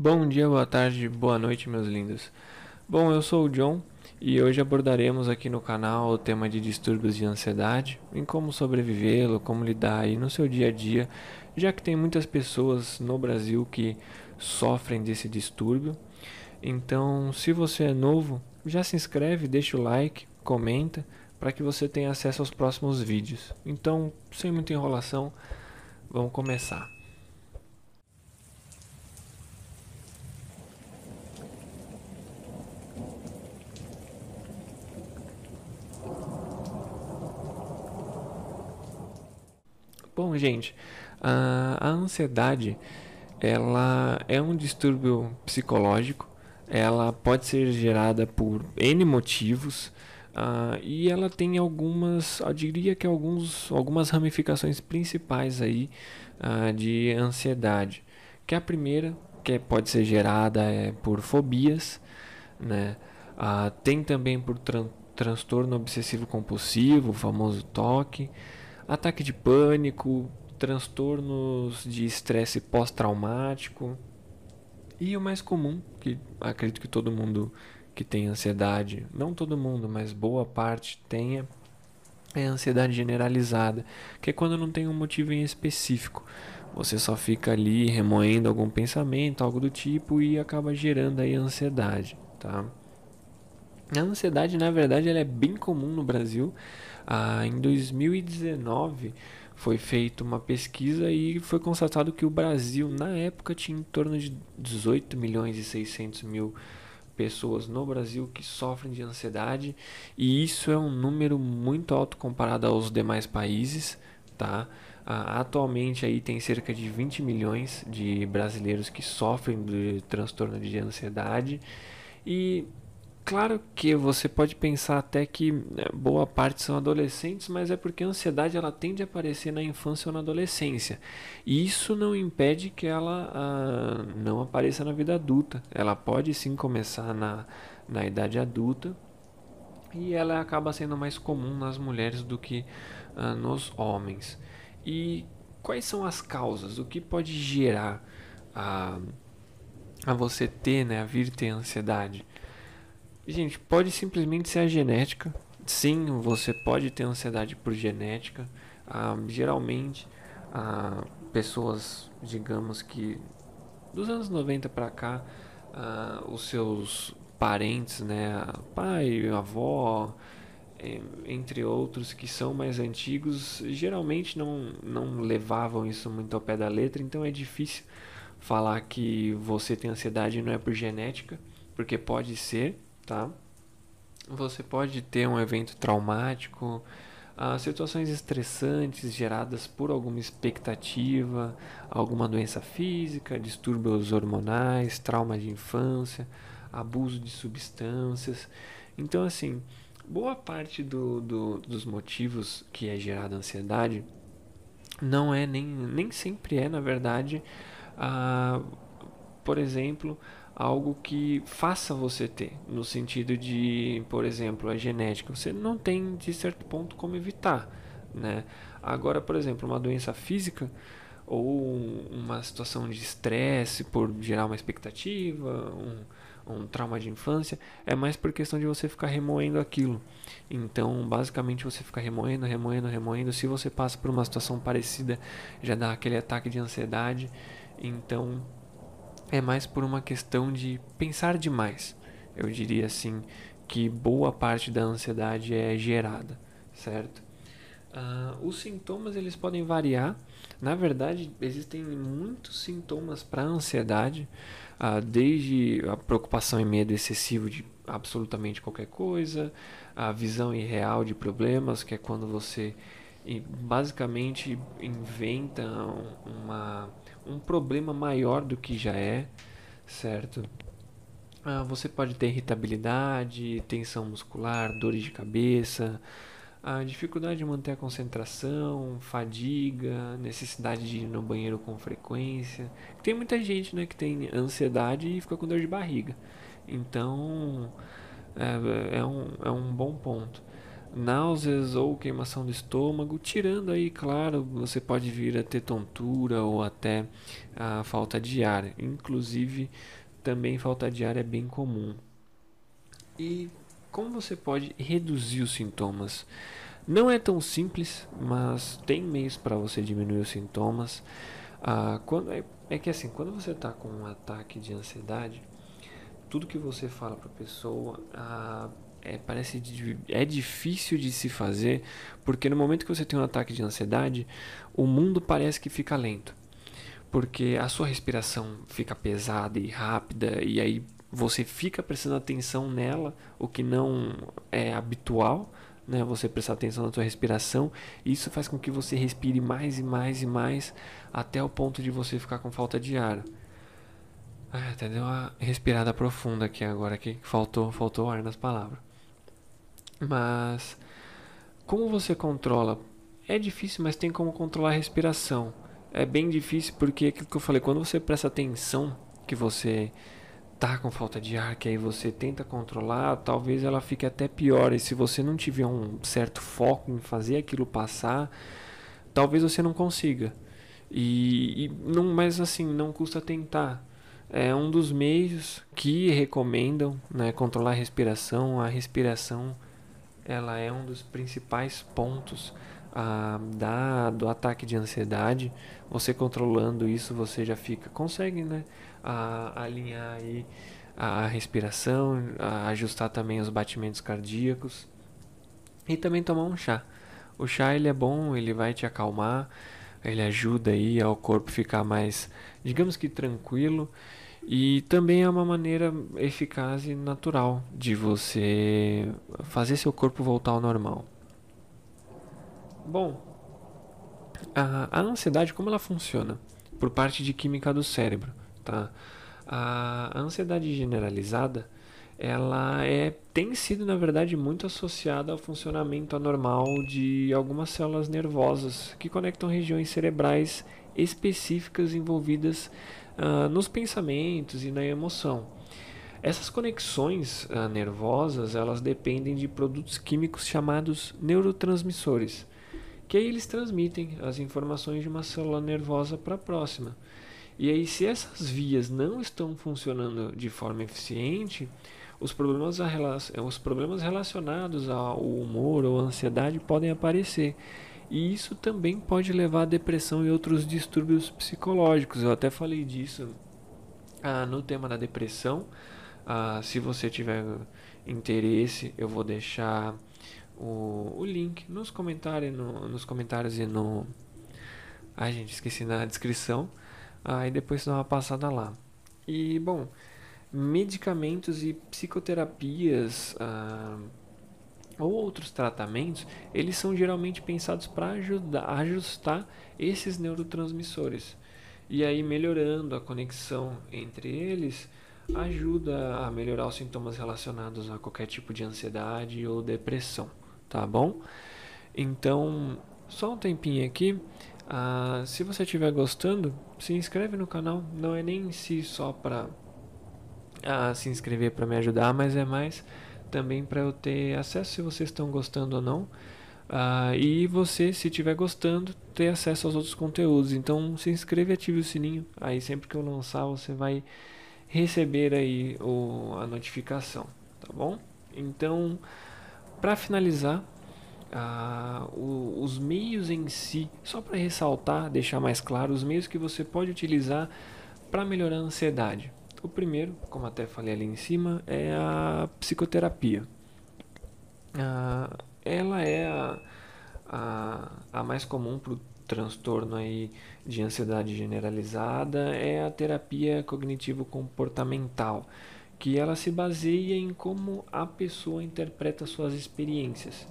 Bom dia, boa tarde, boa noite, meus lindos. Bom, eu sou o John e hoje abordaremos aqui no canal o tema de distúrbios de ansiedade, em como sobrevivê-lo, como lidar aí no seu dia a dia, já que tem muitas pessoas no Brasil que sofrem desse distúrbio. Então, se você é novo, já se inscreve, deixa o like, comenta, para que você tenha acesso aos próximos vídeos. Então, sem muita enrolação, vamos começar. Bom, gente, a, a ansiedade ela é um distúrbio psicológico. Ela pode ser gerada por N motivos uh, e ela tem algumas, eu diria que alguns, algumas ramificações principais aí uh, de ansiedade. Que a primeira, que pode ser gerada é por fobias, né? Uh, tem também por tran transtorno obsessivo compulsivo, o famoso TOC ataque de pânico, transtornos de estresse pós-traumático. E o mais comum, que acredito que todo mundo que tem ansiedade, não todo mundo, mas boa parte tenha, é a ansiedade generalizada, que é quando não tem um motivo em específico. Você só fica ali remoendo algum pensamento, algo do tipo e acaba gerando aí ansiedade, tá? A ansiedade, na verdade, ela é bem comum no Brasil. Ah, em 2019 foi feita uma pesquisa e foi constatado que o Brasil, na época, tinha em torno de 18 milhões e 600 mil pessoas no Brasil que sofrem de ansiedade e isso é um número muito alto comparado aos demais países, tá? Ah, atualmente aí tem cerca de 20 milhões de brasileiros que sofrem de transtorno de ansiedade e Claro que você pode pensar até que né, boa parte são adolescentes, mas é porque a ansiedade ela tende a aparecer na infância ou na adolescência. E isso não impede que ela ah, não apareça na vida adulta. Ela pode sim começar na, na idade adulta e ela acaba sendo mais comum nas mulheres do que ah, nos homens. E quais são as causas? O que pode gerar a, a você ter, né, a vir ter ansiedade? Gente, pode simplesmente ser a genética. Sim, você pode ter ansiedade por genética. Ah, geralmente, ah, pessoas, digamos que dos anos 90 para cá, ah, os seus parentes, né, pai, avó, entre outros que são mais antigos, geralmente não, não levavam isso muito ao pé da letra, então é difícil falar que você tem ansiedade e não é por genética, porque pode ser, tá? Você pode ter um evento traumático, uh, situações estressantes geradas por alguma expectativa, alguma doença física, distúrbios hormonais, trauma de infância, abuso de substâncias. Então, assim, boa parte do, do, dos motivos que é gerada ansiedade não é nem, nem sempre é, na verdade, uh, por exemplo, algo que faça você ter, no sentido de, por exemplo, a genética. Você não tem de certo ponto como evitar, né? Agora, por exemplo, uma doença física ou uma situação de estresse por gerar uma expectativa, um, um trauma de infância, é mais por questão de você ficar remoendo aquilo. Então, basicamente, você fica remoendo, remoendo, remoendo. Se você passa por uma situação parecida, já dá aquele ataque de ansiedade. Então, é mais por uma questão de pensar demais. Eu diria assim que boa parte da ansiedade é gerada, certo? Uh, os sintomas eles podem variar. Na verdade, existem muitos sintomas para ansiedade, uh, desde a preocupação e medo excessivo de absolutamente qualquer coisa, a visão irreal de problemas, que é quando você basicamente inventa uma um problema maior do que já é, certo? Ah, você pode ter irritabilidade, tensão muscular, dores de cabeça, a dificuldade de manter a concentração, fadiga, necessidade de ir no banheiro com frequência. Tem muita gente né, que tem ansiedade e fica com dor de barriga. Então é, é, um, é um bom ponto. Náuseas ou queimação do estômago, tirando aí, claro, você pode vir a ter tontura ou até a falta de ar. Inclusive, também falta de ar é bem comum. E como você pode reduzir os sintomas? Não é tão simples, mas tem meios para você diminuir os sintomas. Ah, quando é, é que assim, quando você está com um ataque de ansiedade, tudo que você fala para a pessoa ah, é, parece é difícil de se fazer, porque no momento que você tem um ataque de ansiedade, o mundo parece que fica lento, porque a sua respiração fica pesada e rápida e aí você fica prestando atenção nela, o que não é habitual, né? Você prestar atenção na sua respiração, e isso faz com que você respire mais e mais e mais até o ponto de você ficar com falta de ar. Ah, até deu uma respirada profunda aqui agora que faltou, faltou ar nas palavras. Mas como você controla? É difícil, mas tem como controlar a respiração. É bem difícil porque aquilo que eu falei, quando você presta atenção que você tá com falta de ar, que aí você tenta controlar, talvez ela fique até pior. E se você não tiver um certo foco em fazer aquilo passar, talvez você não consiga. E, e não, mas assim, não custa tentar é um dos meios que recomendam né, controlar a respiração. A respiração ela é um dos principais pontos ah, da, do ataque de ansiedade. Você controlando isso, você já fica consegue né, a, alinhar aí a respiração, a ajustar também os batimentos cardíacos e também tomar um chá. O chá ele é bom, ele vai te acalmar, ele ajuda aí ao corpo ficar mais, digamos que tranquilo e também é uma maneira eficaz e natural de você fazer seu corpo voltar ao normal. Bom, a, a ansiedade, como ela funciona? Por parte de química do cérebro, tá? A, a ansiedade generalizada, ela é, tem sido, na verdade, muito associada ao funcionamento anormal de algumas células nervosas que conectam regiões cerebrais específicas envolvidas uh, nos pensamentos e na emoção. Essas conexões uh, nervosas elas dependem de produtos químicos chamados neurotransmissores, que aí eles transmitem as informações de uma célula nervosa para a próxima. E aí, se essas vias não estão funcionando de forma eficiente, os problemas, os problemas relacionados ao humor ou ansiedade podem aparecer. E isso também pode levar à depressão e outros distúrbios psicológicos. Eu até falei disso ah, no tema da depressão. Ah, se você tiver interesse, eu vou deixar o, o link nos comentários, no, nos comentários e no. Ai, gente, esqueci na descrição. Aí ah, depois dá uma passada lá. E bom, medicamentos e psicoterapias. Ah, outros tratamentos, eles são geralmente pensados para ajustar esses neurotransmissores. E aí, melhorando a conexão entre eles, ajuda a melhorar os sintomas relacionados a qualquer tipo de ansiedade ou depressão, tá bom? Então, só um tempinho aqui. Ah, se você estiver gostando, se inscreve no canal. Não é nem em si só para ah, se inscrever para me ajudar, mas é mais também para eu ter acesso se vocês estão gostando ou não. Uh, e você, se estiver gostando, ter acesso aos outros conteúdos. Então se inscreva e ative o sininho. Aí sempre que eu lançar, você vai receber aí o, a notificação, tá bom? Então, para finalizar, uh, o, os meios em si, só para ressaltar, deixar mais claro, os meios que você pode utilizar para melhorar a ansiedade. O primeiro, como até falei ali em cima, é a psicoterapia. Ah, ela é a, a, a mais comum para o transtorno aí de ansiedade generalizada, é a terapia cognitivo-comportamental, que ela se baseia em como a pessoa interpreta suas experiências.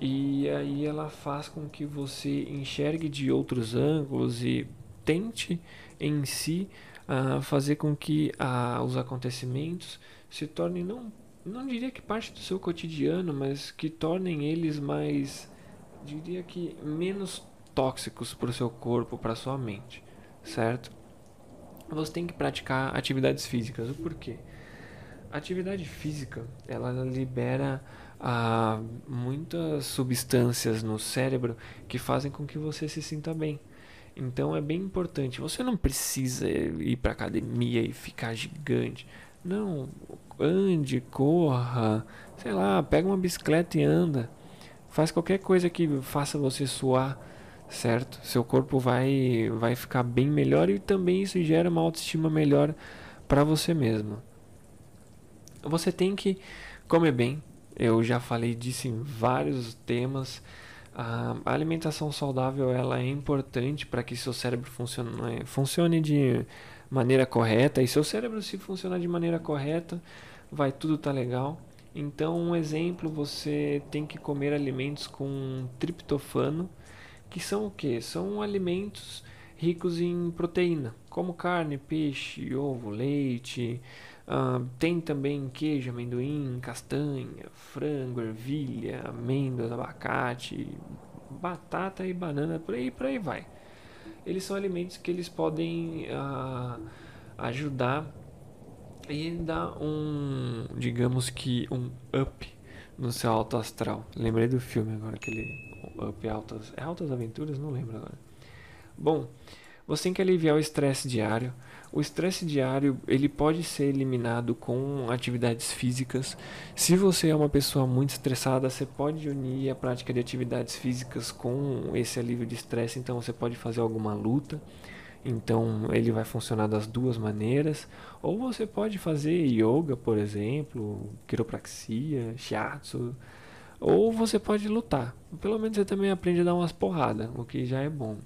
E aí ela faz com que você enxergue de outros ângulos e tente em si uh, fazer com que uh, os acontecimentos se tornem não não diria que parte do seu cotidiano, mas que tornem eles mais diria que menos tóxicos para o seu corpo, para sua mente, certo? Você tem que praticar atividades físicas. O porquê? A atividade física ela libera há muitas substâncias no cérebro que fazem com que você se sinta bem. Então é bem importante. Você não precisa ir para academia e ficar gigante. Não, ande, corra, sei lá, pega uma bicicleta e anda. Faz qualquer coisa que faça você suar, certo? Seu corpo vai vai ficar bem melhor e também isso gera uma autoestima melhor para você mesmo. Você tem que comer bem. Eu já falei disso em vários temas. A alimentação saudável ela é importante para que seu cérebro funcione, né, funcione de maneira correta. E seu cérebro, se funcionar de maneira correta, vai tudo tá legal. Então, um exemplo, você tem que comer alimentos com triptofano, que são o que? São alimentos ricos em proteína, como carne, peixe, ovo, leite. Uh, tem também queijo, amendoim, castanha, frango, ervilha, amêndoas, abacate, batata e banana, por aí, por aí vai. Eles são alimentos que eles podem uh, ajudar e dar um, digamos que um up no seu alto astral. Lembrei do filme agora, aquele Up Altas, é Altas Aventuras? Não lembro agora. Bom, você tem que aliviar o estresse diário. O estresse diário ele pode ser eliminado com atividades físicas. Se você é uma pessoa muito estressada, você pode unir a prática de atividades físicas com esse alívio de estresse. Então você pode fazer alguma luta. Então ele vai funcionar das duas maneiras. Ou você pode fazer yoga, por exemplo, quiropraxia, shiatsu. Ou você pode lutar. Pelo menos você também aprende a dar umas porradas, o que já é bom.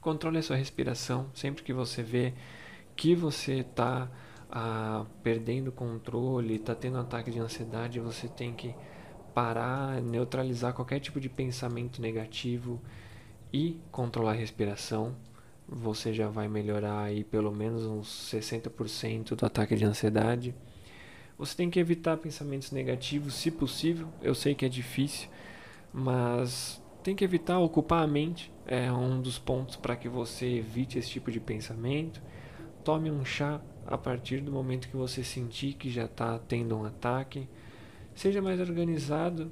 Controle a sua respiração. Sempre que você vê que você está ah, perdendo controle, está tendo um ataque de ansiedade, você tem que parar, neutralizar qualquer tipo de pensamento negativo e controlar a respiração. Você já vai melhorar aí pelo menos uns 60% do ataque de ansiedade. Você tem que evitar pensamentos negativos, se possível. Eu sei que é difícil, mas tem que evitar ocupar a mente, é um dos pontos para que você evite esse tipo de pensamento. Tome um chá a partir do momento que você sentir que já está tendo um ataque. Seja mais organizado.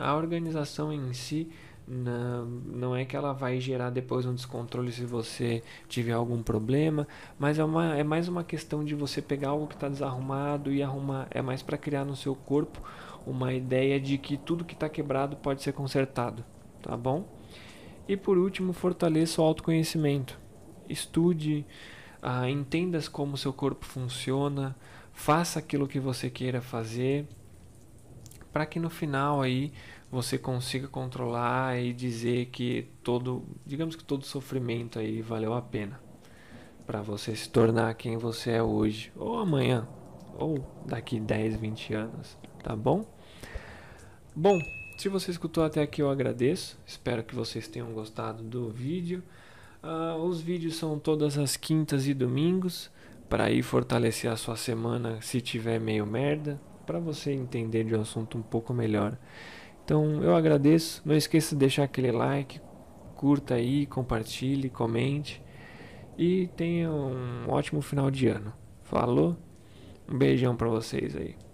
A organização em si não, é que ela vai gerar depois um descontrole se você tiver algum problema, mas é, uma, é mais uma questão de você pegar algo que está desarrumado e arrumar. É mais para criar no seu corpo uma ideia de que tudo que está quebrado pode ser consertado, tá bom? E por último, fortaleça o autoconhecimento. Estude, ah, entenda como seu corpo funciona, faça aquilo que você queira fazer, para que no final aí você consiga controlar e dizer que todo, digamos que todo sofrimento aí valeu a pena para você se tornar quem você é hoje, ou amanhã, ou daqui 10, 20 anos, tá bom? Bom, se você escutou até aqui eu agradeço. Espero que vocês tenham gostado do vídeo. Uh, os vídeos são todas as quintas e domingos para ir fortalecer a sua semana se tiver meio merda, para você entender de um assunto um pouco melhor. Então eu agradeço. Não esqueça de deixar aquele like, curta aí, compartilhe, comente e tenha um ótimo final de ano. Falou? Um beijão para vocês aí.